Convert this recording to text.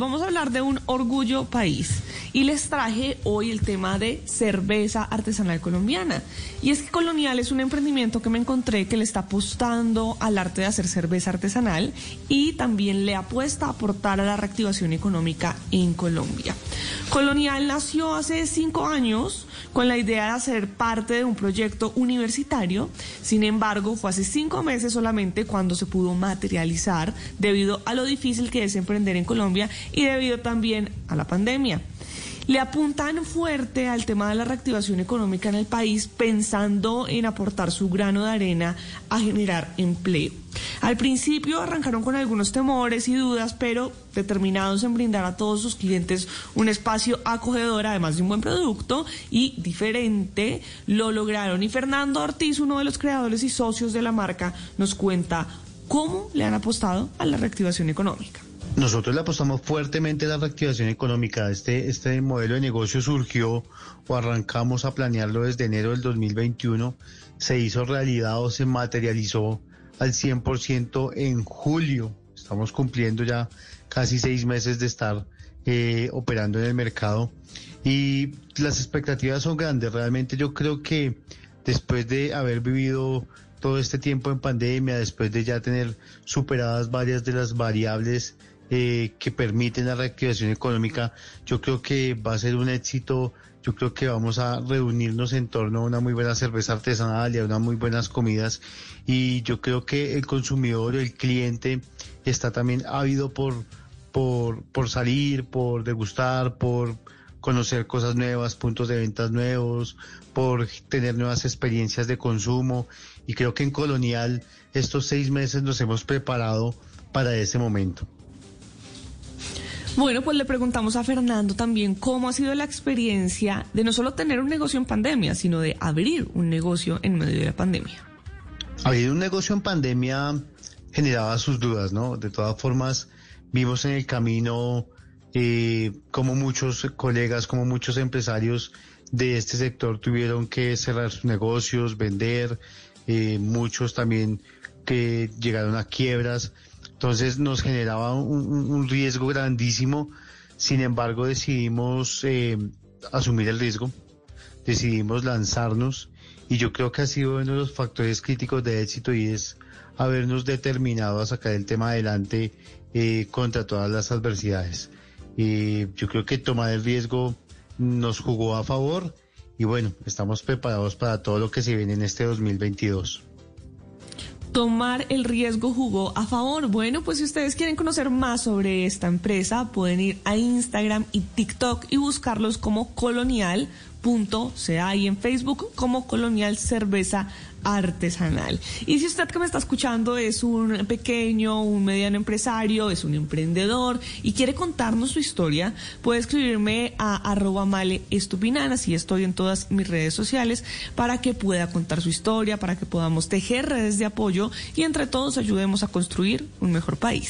vamos a hablar de un orgullo país y les traje hoy el tema de cerveza artesanal colombiana. Y es que Colonial es un emprendimiento que me encontré que le está apostando al arte de hacer cerveza artesanal y también le apuesta a aportar a la reactivación económica en Colombia. Colonial nació hace cinco años con la idea de hacer parte de un proyecto universitario, sin embargo fue hace cinco meses solamente cuando se pudo materializar debido a lo difícil que es emprender en Colombia y debido también a la pandemia le apuntan fuerte al tema de la reactivación económica en el país, pensando en aportar su grano de arena a generar empleo. Al principio arrancaron con algunos temores y dudas, pero determinados en brindar a todos sus clientes un espacio acogedor, además de un buen producto y diferente, lo lograron. Y Fernando Ortiz, uno de los creadores y socios de la marca, nos cuenta cómo le han apostado a la reactivación económica. Nosotros le apostamos fuertemente a la reactivación económica. Este, este modelo de negocio surgió o arrancamos a planearlo desde enero del 2021. Se hizo realidad o se materializó al 100% en julio. Estamos cumpliendo ya casi seis meses de estar eh, operando en el mercado y las expectativas son grandes. Realmente yo creo que después de haber vivido todo este tiempo en pandemia, después de ya tener superadas varias de las variables eh, que permiten la reactivación económica, yo creo que va a ser un éxito. Yo creo que vamos a reunirnos en torno a una muy buena cerveza artesanal y a unas muy buenas comidas. Y yo creo que el consumidor, el cliente, está también ávido por, por, por salir, por degustar, por conocer cosas nuevas, puntos de ventas nuevos, por tener nuevas experiencias de consumo. Y creo que en Colonial estos seis meses nos hemos preparado para ese momento. Bueno, pues le preguntamos a Fernando también cómo ha sido la experiencia de no solo tener un negocio en pandemia, sino de abrir un negocio en medio de la pandemia. Abrir un negocio en pandemia generaba sus dudas, ¿no? De todas formas, vimos en el camino eh, como muchos colegas, como muchos empresarios de este sector tuvieron que cerrar sus negocios, vender, eh, muchos también que llegaron a quiebras. Entonces nos generaba un, riesgo grandísimo. Sin embargo, decidimos eh, asumir el riesgo, decidimos lanzarnos y yo creo que ha sido uno de los factores críticos de éxito y es habernos determinado a sacar el tema adelante eh, contra todas las adversidades. yo creo que tomar el riesgo nos jugó a favor y bueno, estamos preparados para todo lo que se viene en este 2022 tomar el riesgo jugó a favor. Bueno, pues si ustedes quieren conocer más sobre esta empresa, pueden ir a Instagram y TikTok y buscarlos como colonial punto y en Facebook como Colonial Cerveza Artesanal. Y si usted que me está escuchando es un pequeño, un mediano empresario, es un emprendedor y quiere contarnos su historia, puede escribirme a arroba male estupinan, así estoy en todas mis redes sociales, para que pueda contar su historia, para que podamos tejer redes de apoyo y entre todos ayudemos a construir un mejor país.